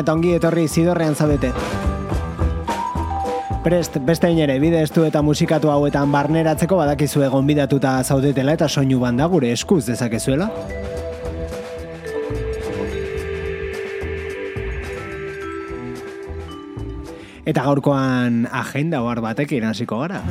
Eta ongi etorri zidorrean zabete. Prest, beste inere, bide estu eta musikatu hauetan barneratzeko badakizu egon bidatuta zaudetela eta soinu banda gure eskuz dezakezuela. Eta gaurkoan agenda hor batekin hasiko gara.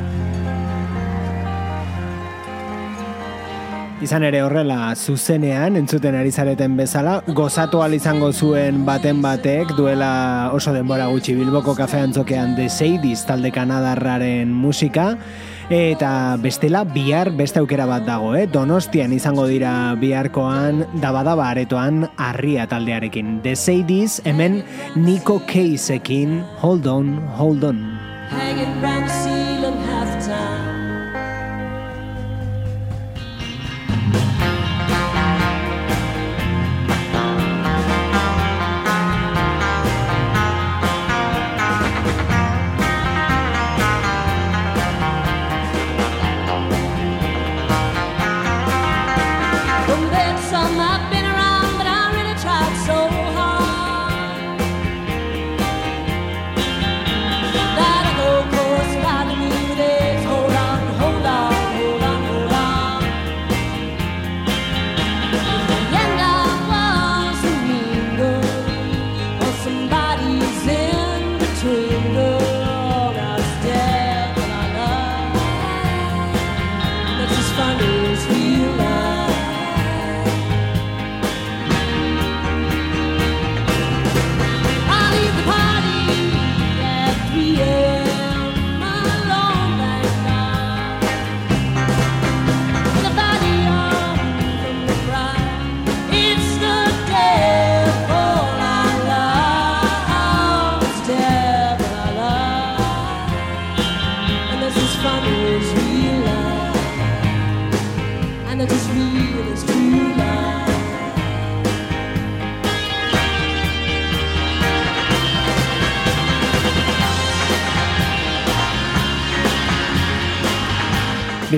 Izan ere horrela zuzenean entzuten ari zareten bezala, gozatu izango zuen baten batek duela oso denbora gutxi bilboko kafe antzokean The Sadies talde kanadarraren musika, eta bestela bihar beste aukera bat dago, eh? donostian izango dira biharkoan dabadaba aretoan arria taldearekin. The Sadies hemen Nico Caseekin Hold On, Hold On. Hanging round the ceiling half time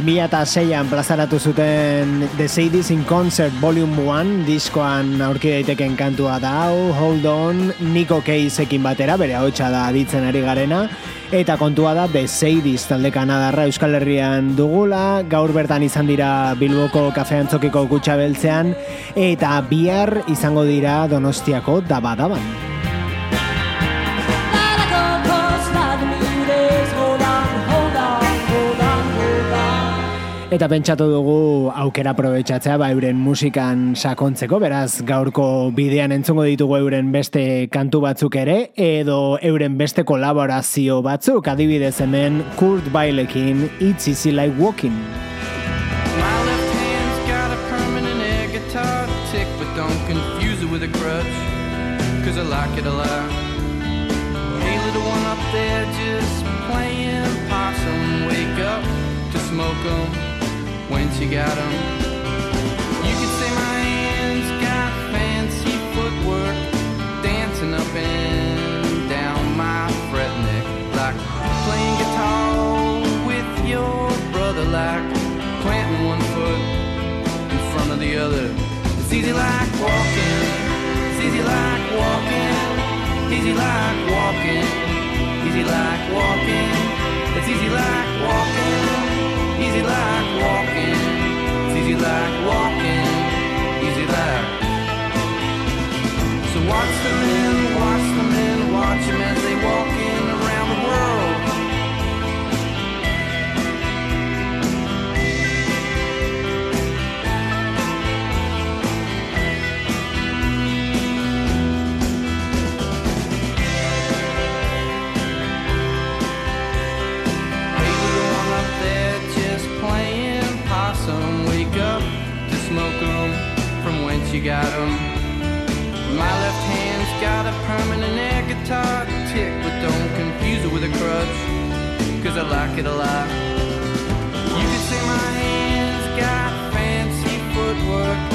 eta seian plazaratu zuten The Sadies in Concert Volume 1 diskoan aurki daiteken kantua da. Hau, Hold On, Nico Caseekin batera, bere hau da aditzen ari garena, eta kontua da The Sadies talde kanadarra Euskal Herrian dugula, gaur bertan izan dira Bilboko kafean txokiko kutsa beltzean, eta bihar izango dira Donostiako dabadaban. Eta pentsatu dugu aukera aprobetsatzea ba euren musikan sakontzeko, beraz gaurko bidean entzungo ditugu euren beste kantu batzuk ere, edo euren beste kolaborazio batzuk, adibidez hemen Kurt Bailekin It's Easy Like Walking. With a crutch, cause I like it a lot. Hey little one up there just playing possum, wake up to smoke 'em. When she got them. You could say my hands got fancy footwork, dancing up and down my fret neck, like playing guitar with your brother, like planting one foot in front of the other. It's easy like walking, it's easy like walking, easy like walking, easy like walking, it's easy like walking easy like walking, it's easy like walking, easy like. So watch the men, watch the men, watch them as they walk in around the world. Guess you got them. My left hand's got a permanent air guitar tick, but don't confuse it with a crutch, cause I like it a lot. You could say my hands got fancy footwork,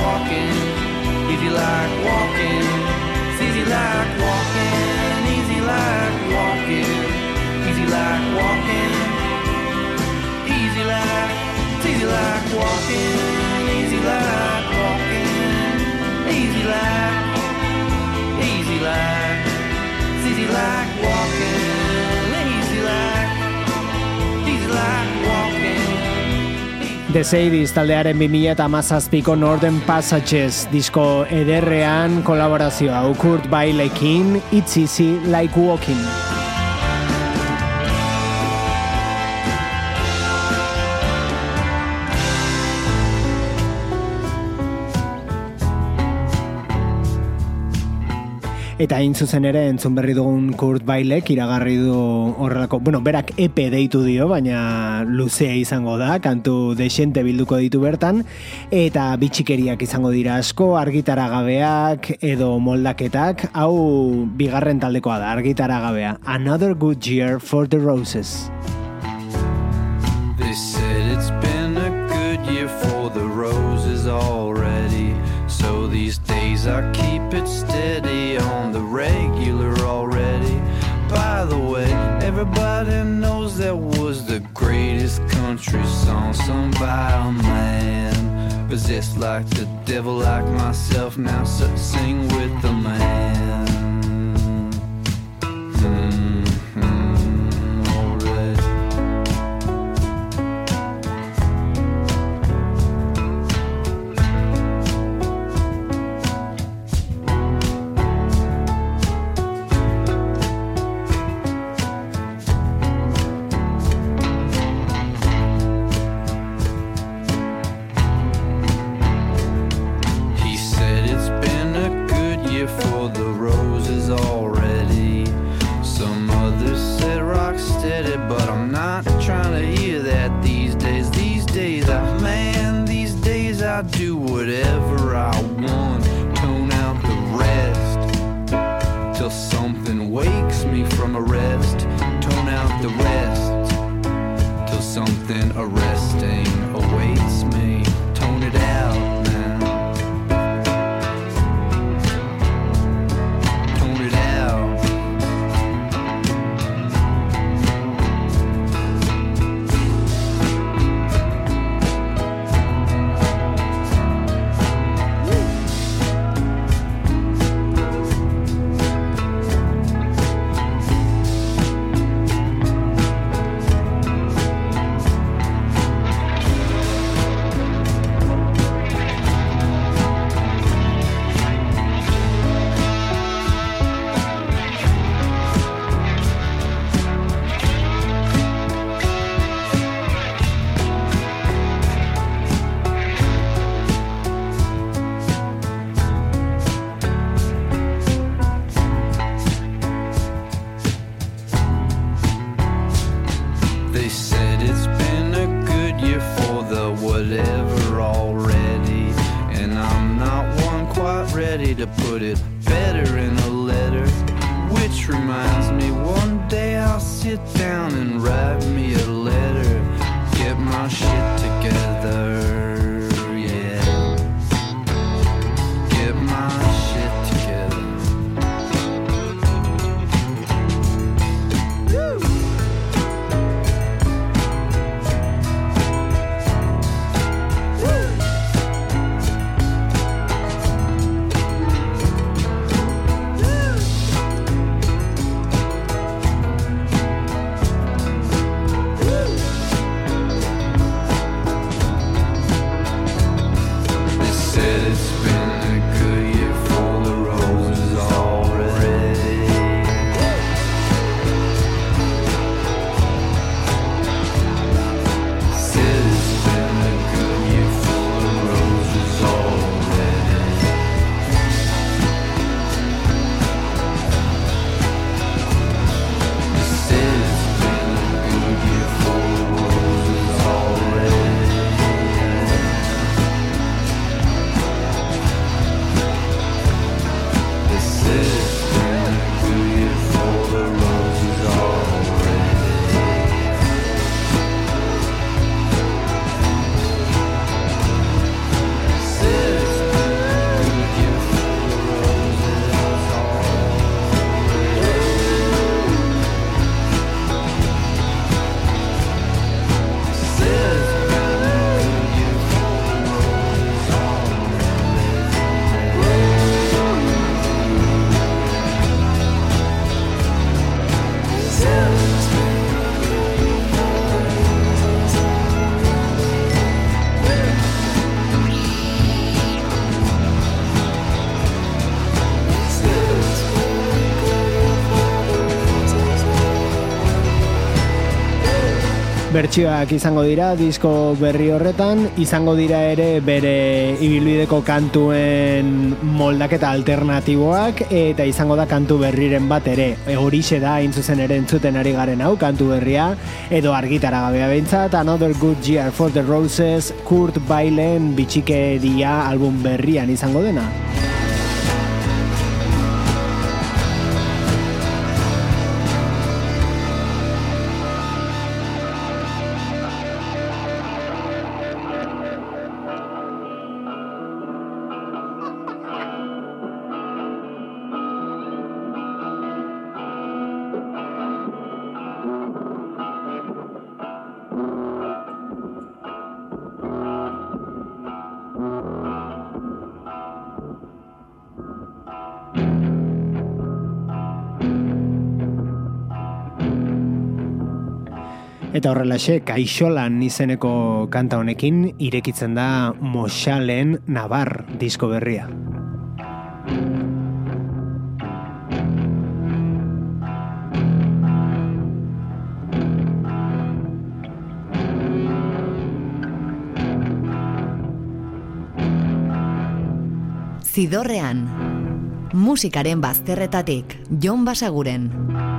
walking. Easy like walking. It's easy like walking. Easy like walking. Easy like walking. Easy like. It's easy like walking. Easy like walking. Easy like. Easy like. It's easy like walking. The Sadies taldearen 2000 eta mazazpiko Northern Passages disko ederrean kolaborazioa Kurt Bailekin It's Easy Like Walking. Eta hain zuzen ere entzun berri dugun Kurt Bailek iragarri du horrelako, bueno, berak EP deitu dio, baina luzea izango da, kantu desente bilduko ditu bertan, eta bitxikeriak izango dira asko, argitaragabeak edo moldaketak, hau bigarren taldekoa da, argitaragabea. Another good year for the roses. They said it's been a good year for the roses already. So these days I keep it steady regular already. By the way, everybody knows that was the greatest country song sung by a man. Possessed like the devil, like myself, now sing with the man. Bertsioak izango dira disko berri horretan, izango dira ere bere ibilbideko kantuen moldaketa alternatiboak eta izango da kantu berriren bat ere. E, horixe da intzuzen ere entzuten ari garen hau kantu berria edo argitara gabea behintzat Another Good Year for the Roses Kurt Bailen bitxikeria album berrian izango dena. Eta horrelaxe, kaixolan izeneko kanta honekin irekitzen da Moxalen Navar disko berria. Zidorrean, musikaren bazterretatik, Jon Basaguren.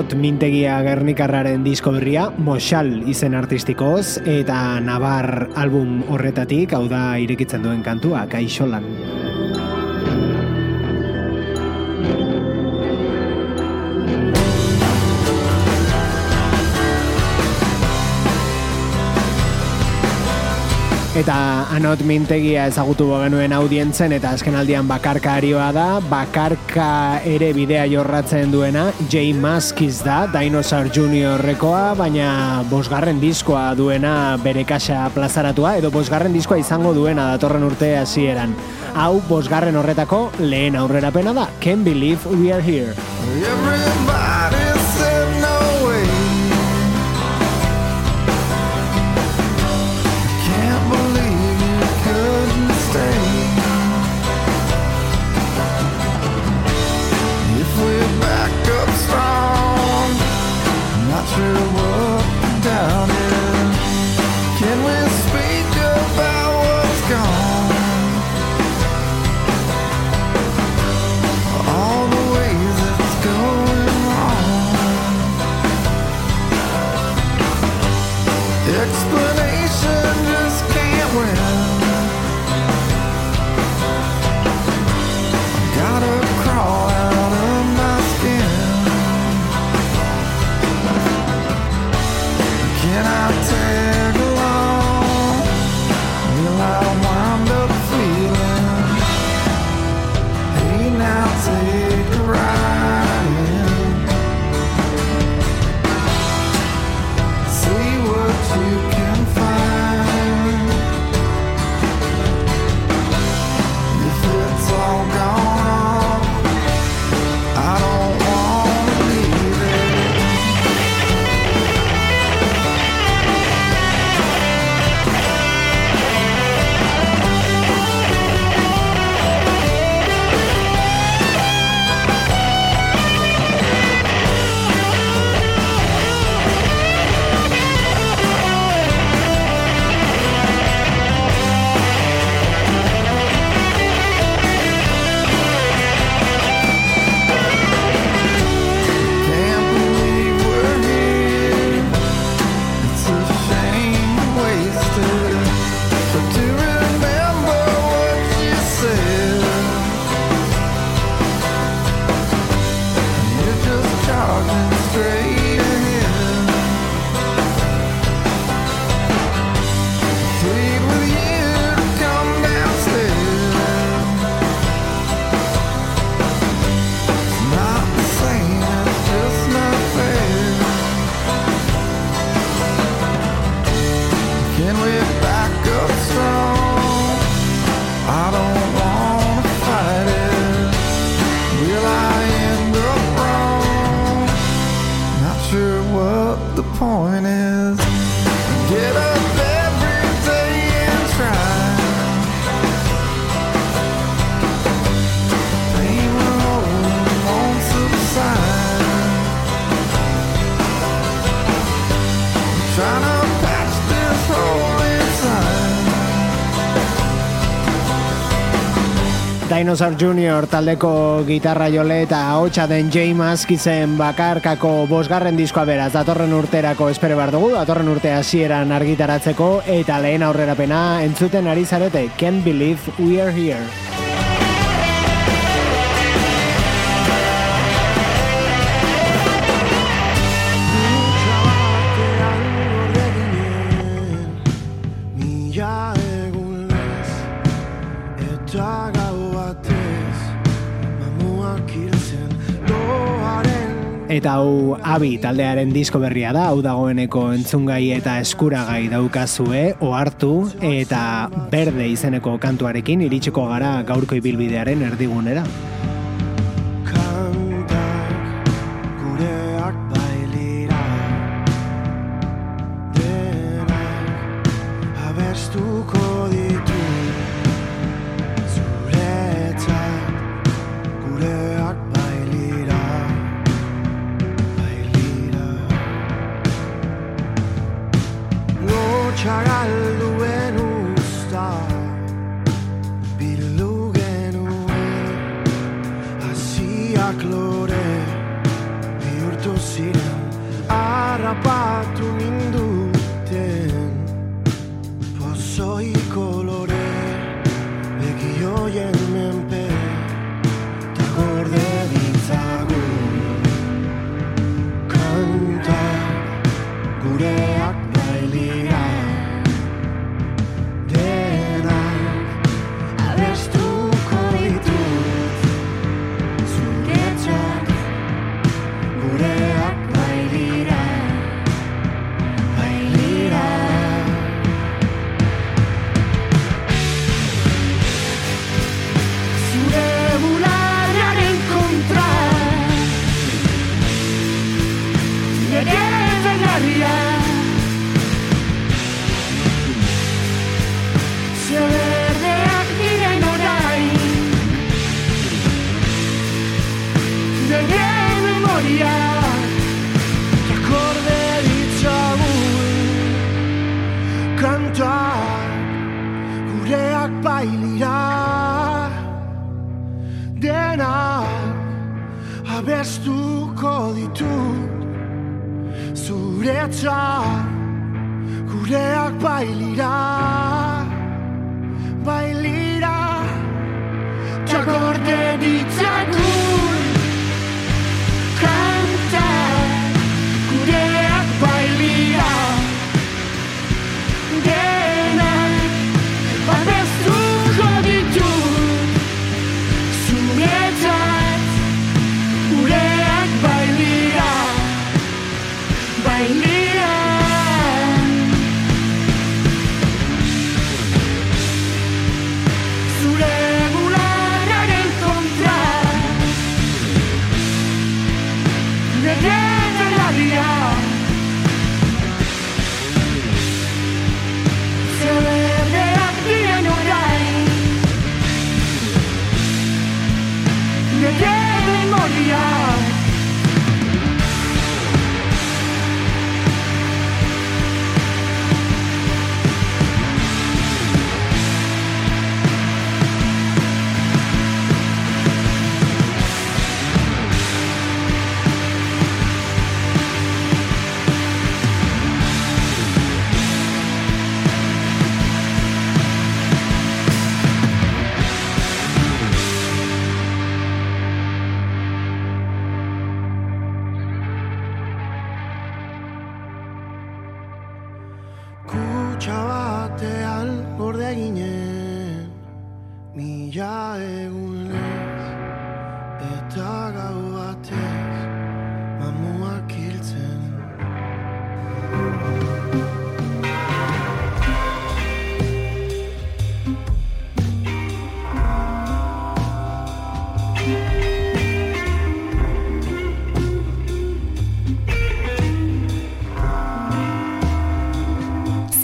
Anot Mintegia Gernikarraren disko berria, Moxal izen artistikoz, eta Navar album horretatik, hau da irekitzen duen kantua, Kaixolan. Eta anot mintegia ezagutu genuen audientzen eta azken aldian bakarka arioa da, bakarka ere bidea jorratzen duena, J. Maskiz da, Dinosaur Juniorrekoa, baina bosgarren diskoa duena bere kasa plazaratua, edo bosgarren diskoa izango duena datorren urte hasieran. Hau bosgarren horretako lehen aurrerapena da, Can't Believe We Are Here. through up and down. And can we? Dinosaur Junior taldeko gitarra jole eta hotxa den James kizen bakarkako bosgarren diskoa beraz datorren urterako espere bar dugu, datorren urte hasieran argitaratzeko eta lehen aurrerapena entzuten ari zarete Can't Believe We Are Here. Eta hau abi taldearen disko berria da, hau dagoeneko entzungai eta eskuragai daukazue, ohartu eta berde izeneko kantuarekin iritsiko gara gaurko ibilbidearen erdigunera.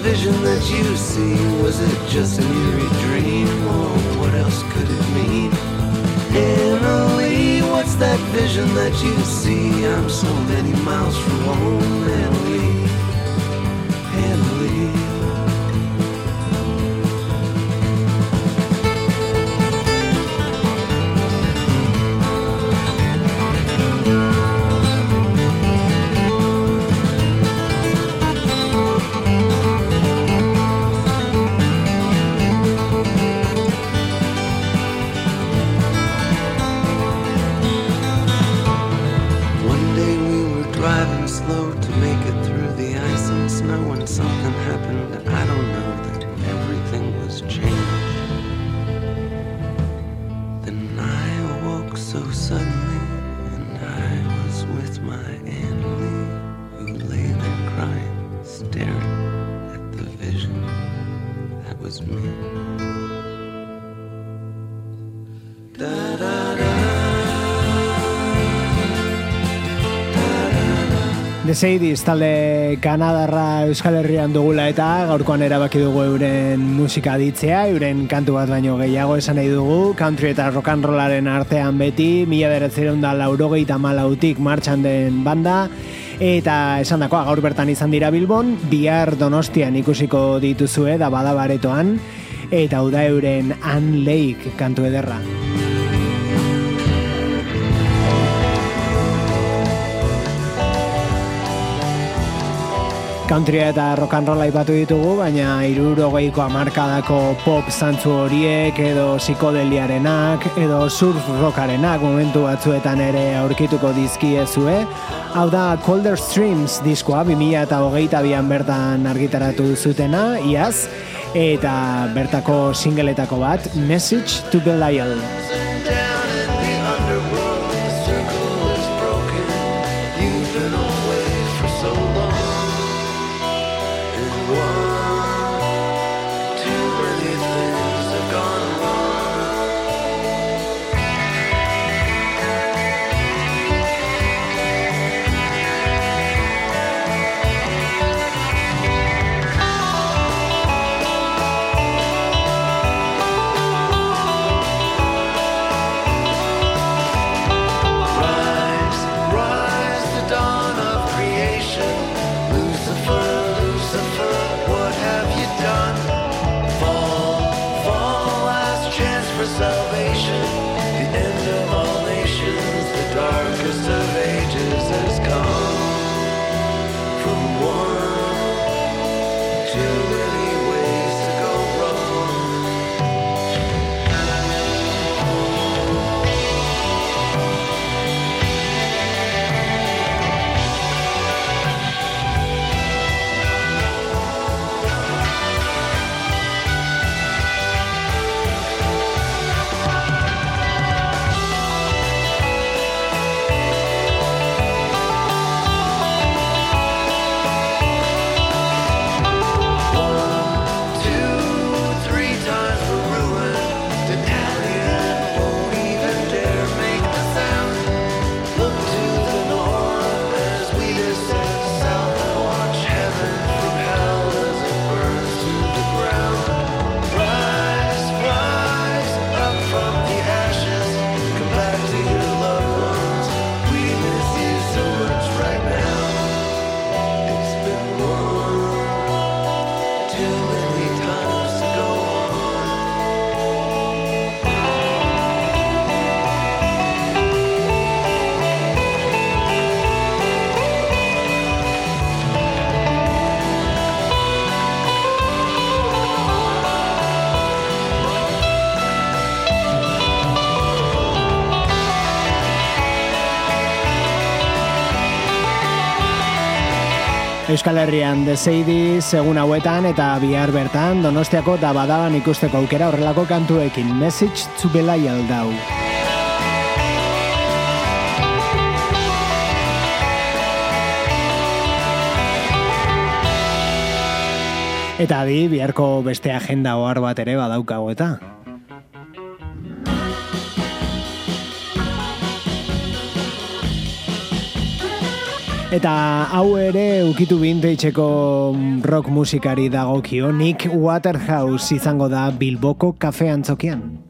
vision that you see, was it just an eerie dream, or what else could it mean? Emily, what's that vision that you see? I'm so many miles from home, Emily. Deseidiz talde Kanadarra Euskal Herrian dugula eta gaurkoan erabaki dugu euren musika ditzea, euren kantu bat baino gehiago esan nahi dugu, country eta rock and rollaren artean beti, mila beratzeron da laurogeita malautik martxan den banda, eta esan dakoa gaur bertan izan dira Bilbon, bihar donostian ikusiko dituzue da badabaretoan, eta hau da euren Ann Lake kantu ederra. Country eta rock and roll aipatu ditugu, baina irurogeiko amarkadako pop zantzu horiek, edo psikodeliarenak, edo surf rockarenak momentu batzuetan ere aurkituko dizkiezue. Hau da Colder Streams diskoa, 2000 eta hogeita bian bertan argitaratu zutena, iaz, eta bertako singletako bat, Message to Belial. Euskal Herrian dezeidi segun hauetan eta bihar bertan donostiako da badaban ikusteko aukera horrelako kantuekin message to belaial dau. Eta di, biharko beste agenda ohar bat ere badaukago eta. Eta hau ere ukitu binteitzeko rock musikari dagokio Nick Waterhouse izango da Bilboko kafe antzokian.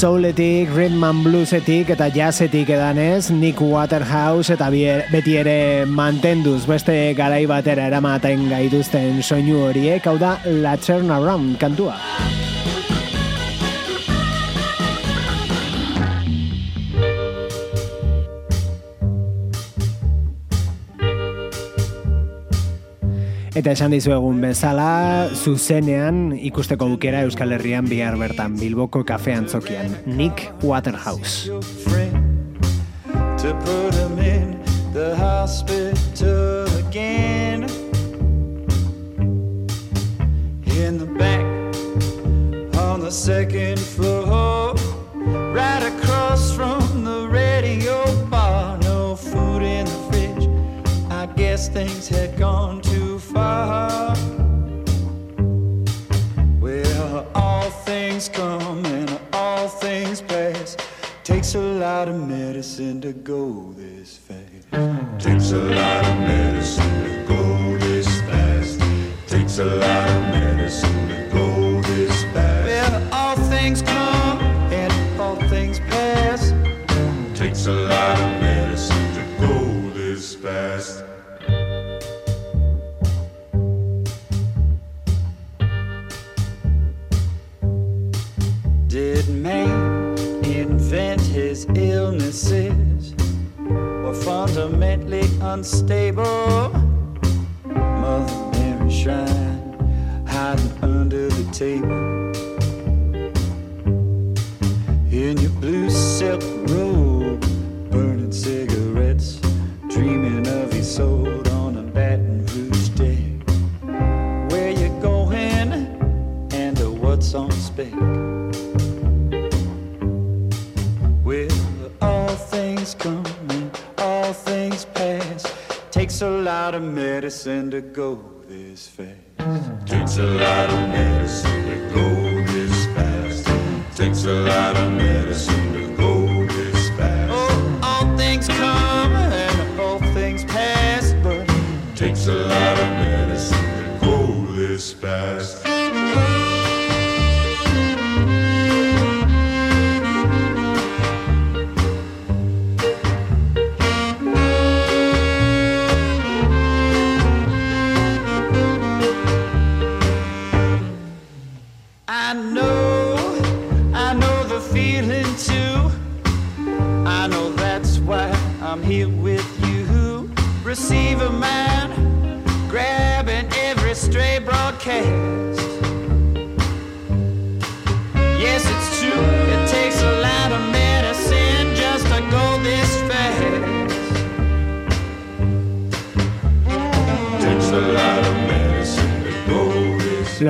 Souletik, Rhythm and Bluesetik eta Jazzetik edan ez, Nick Waterhouse eta beti ere mantenduz beste garai batera eramaten gaituzten soinu horiek, hau da La Turn Around kantua. Eta esan dizu egun bezala, zuzenean ikusteko dukera Euskal Herrian bihar bertan Bilboko kafean zokian, Nick Waterhouse. To put him in the hospital again. In the back on the second floor Right across from the radio bar. No food in the fridge. I guess things had gone too far. Well, all things come and all things pass. Takes a lot of medicine to go this fast. Takes a lot of medicine to go this fast. Takes a lot of medicine to go this fast. Well, all things come and all things pass. Takes a lot of medicine Did man invent his illnesses or fundamentally unstable? Mother Mary shrine hiding under the table. Takes a lot of medicine to go this fast. Takes a lot of medicine to go this fast. Takes a lot of medicine to go this fast. Oh, all things come and all things pass, but takes a lot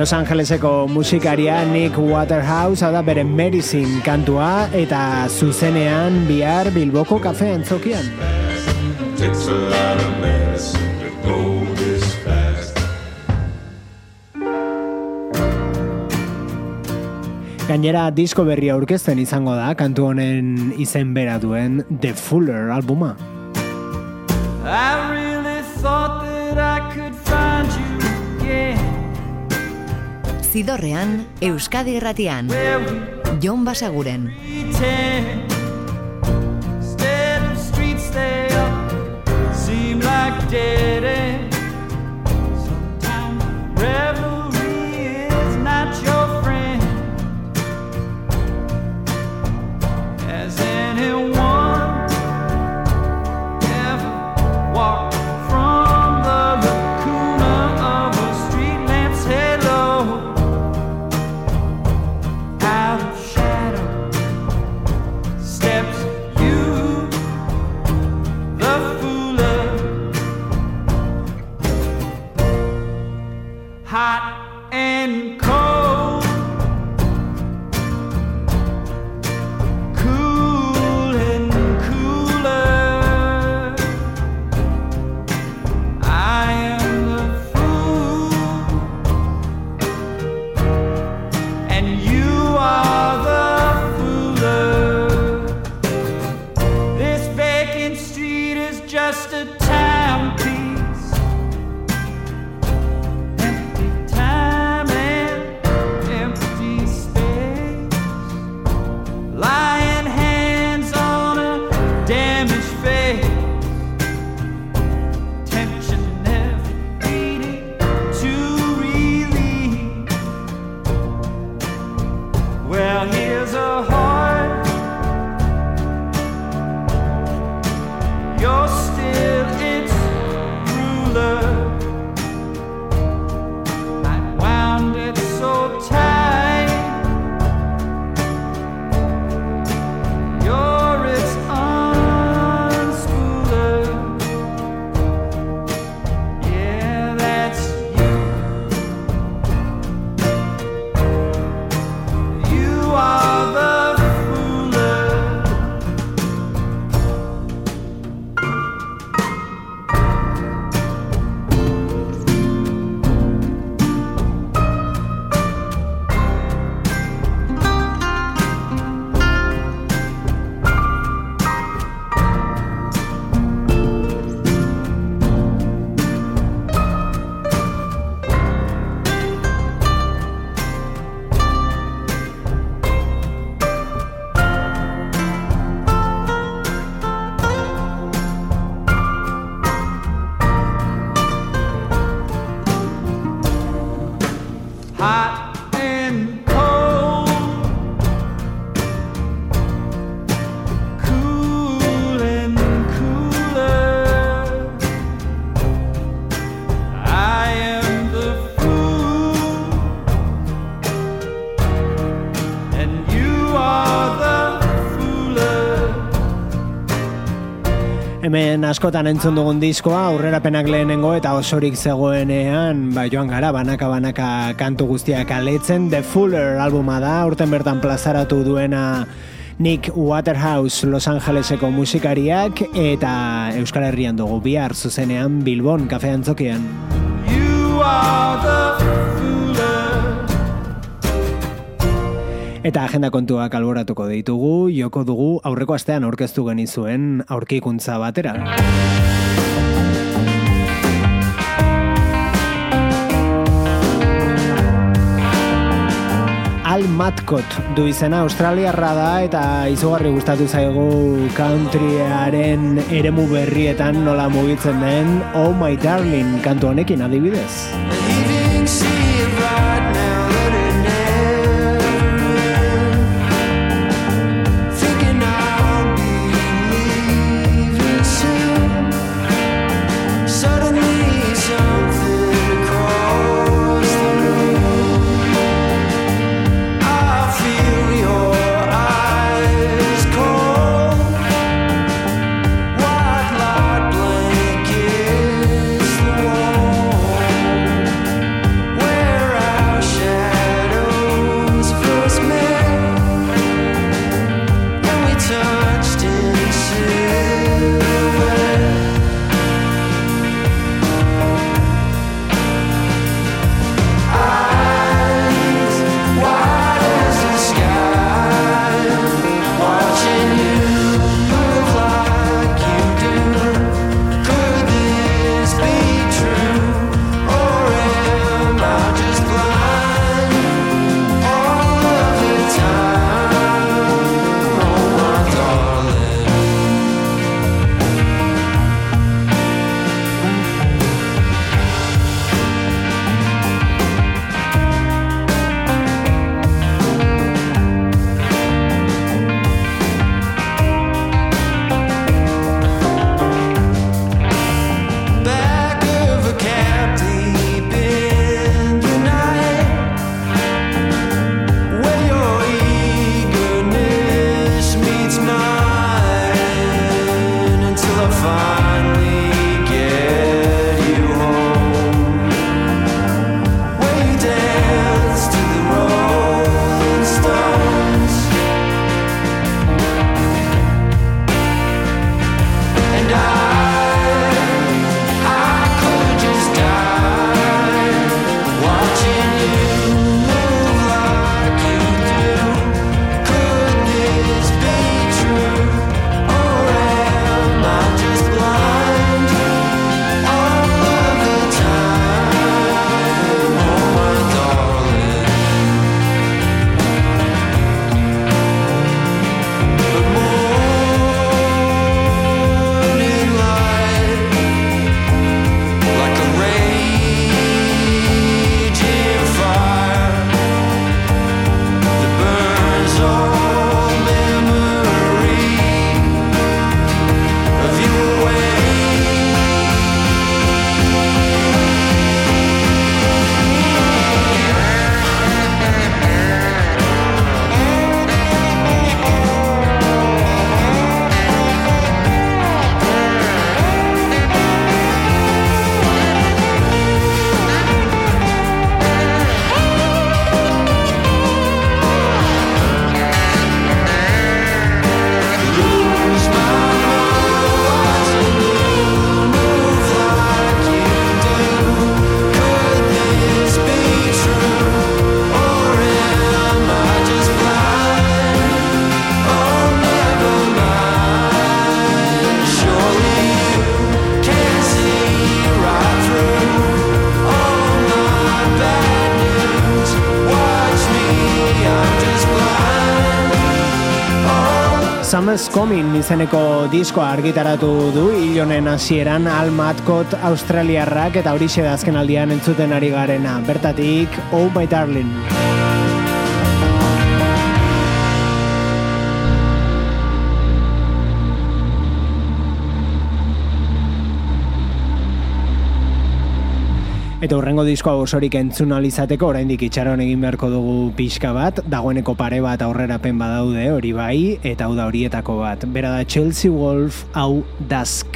Los Angeleseko musikaria Nick Waterhouse da bere Medicine kantua eta zuzenean bihar Bilboko kafean zokian. Takes a lot of medicine to go this fast. Gainera disko berria aurkezten izango da kantu honen izen bera duen The Fuller albuma. Zidorrean, Euskadi Erratian, Jon Basaguren. like dead Hemen askotan entzun dugun diskoa, aurrerapenak lehenengo eta osorik zegoenean, ba, joan gara, banaka-banaka kantu guztiak aletzen, The Fuller albuma da, urten bertan plazaratu duena Nick Waterhouse Los Angeleseko musikariak eta Euskal Herrian dugu bihar zuzenean Bilbon kafean zokian. You are the Eta agenda kontuak alboratuko ditugu, joko dugu aurreko astean aurkeztu genizuen aurkikuntza batera. Al Matcott du izena Australiarra da eta izugarri gustatu zaigu countryaren eremu berrietan nola mugitzen den Oh My Darling kantu honekin adibidez. Coming izeneko diskoa argitaratu du hilonen hasieran Al Matcott Australiarrak eta hori da azken aldian entzuten ari garena. Bertatik, Oh My Darling. Eta hurrengo diskoa osorik entzun alizateko oraindik itxaron egin beharko dugu pixka bat, dagoeneko pare bat aurrerapen badaude hori bai, eta hau da horietako bat. Bera da Chelsea Wolf hau Dusk.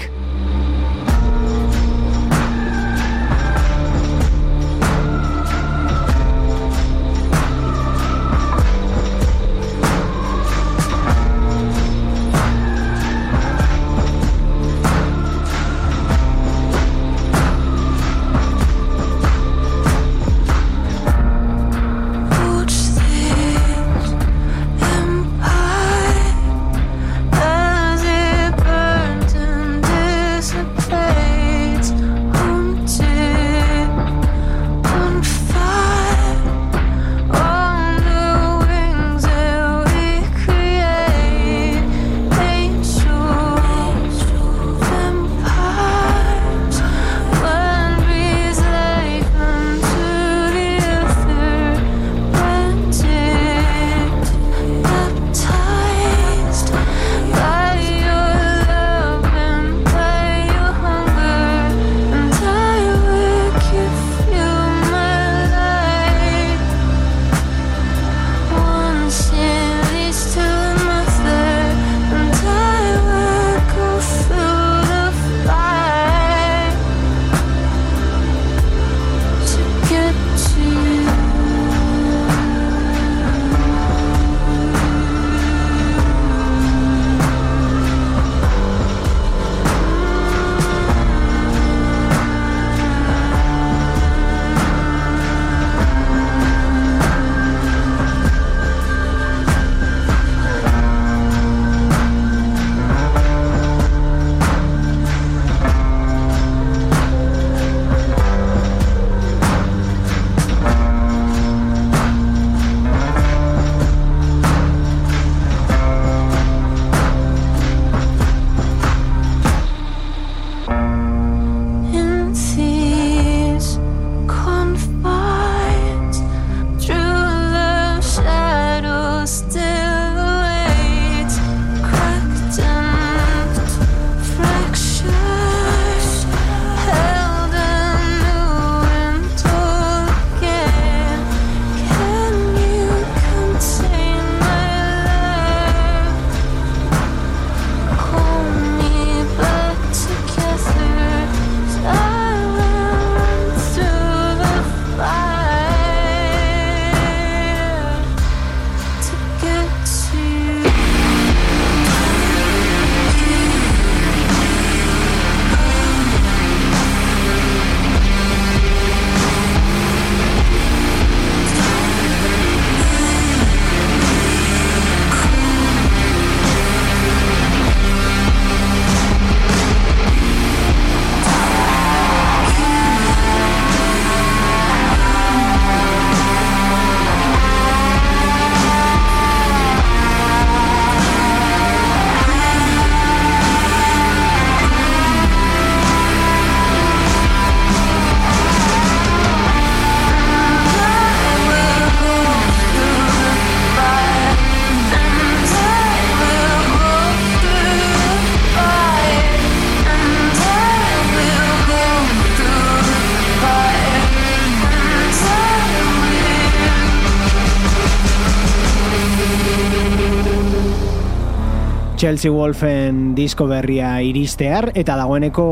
Chelsea Wolfen disko berria iristear eta dagoeneko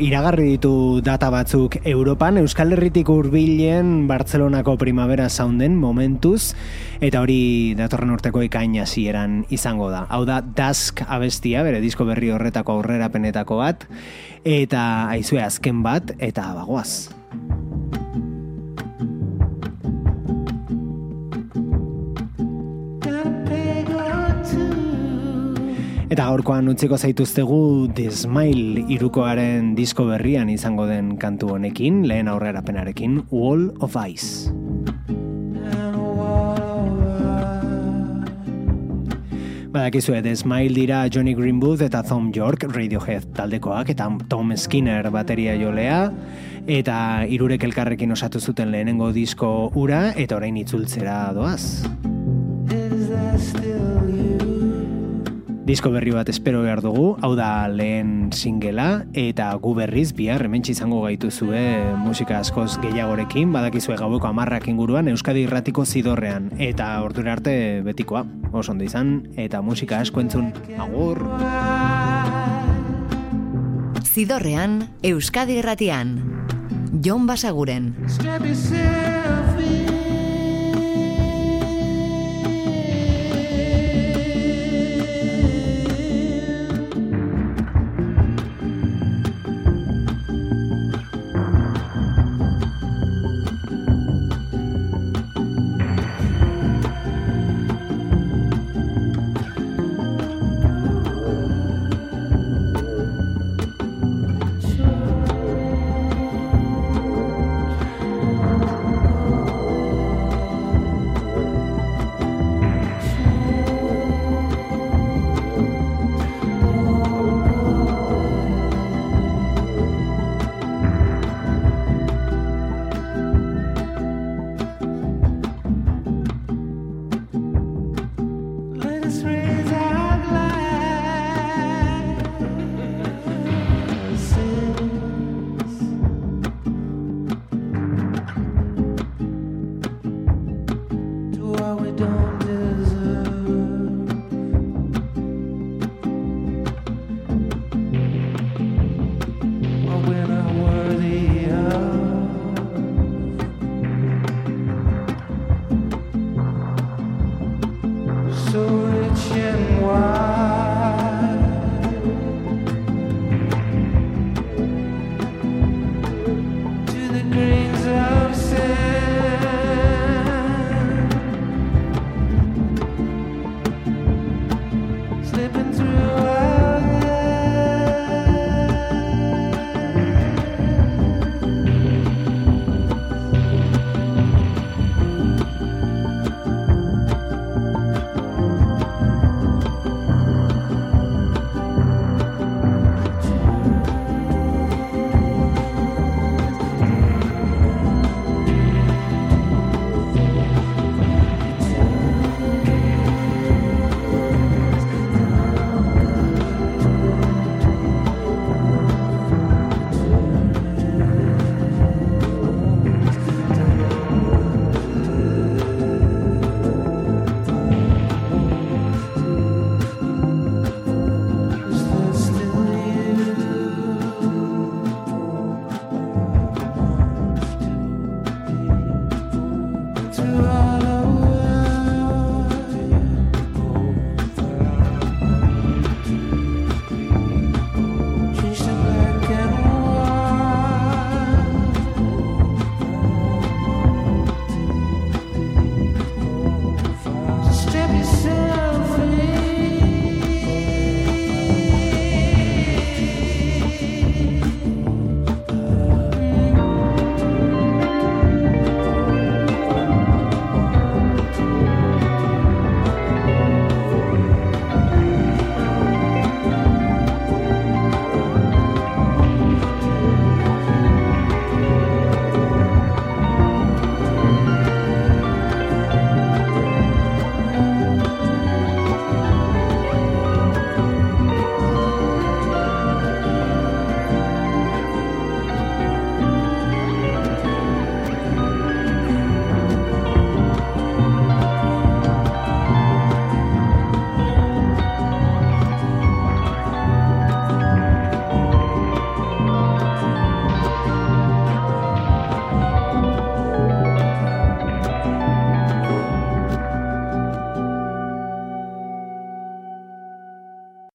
iragarri ditu data batzuk Europan Euskal Herritik hurbilen Bartzelonako primavera sounden momentuz eta hori datorren urteko ikain hasieran izango da. Hau da Dusk abestia, bere disko berri horretako aurrerapenetako bat eta aizue azken bat eta bagoaz. Eta gaurkoan utziko zaituztegu Smile irukoaren disko berrian izango den kantu honekin, lehen aurrerapenarekin, Wall of Ice. Badakizue, The Smile dira Johnny Greenwood eta Tom York Radiohead taldekoak eta Tom Skinner bateria jolea eta irurek elkarrekin osatu zuten lehenengo disko ura eta orain itzultzera doaz. Disko berri bat espero behar dugu, hau da lehen singela, eta gu berriz bihar hementsi izango gaituzue musika askoz gehiagorekin, badakizue gaueko amarrak inguruan Euskadi Irratiko zidorrean, eta ordura arte betikoa, oso ondo izan, eta musika asko entzun, agur! Zidorrean, Euskadi Irratian. Jon Basaguren.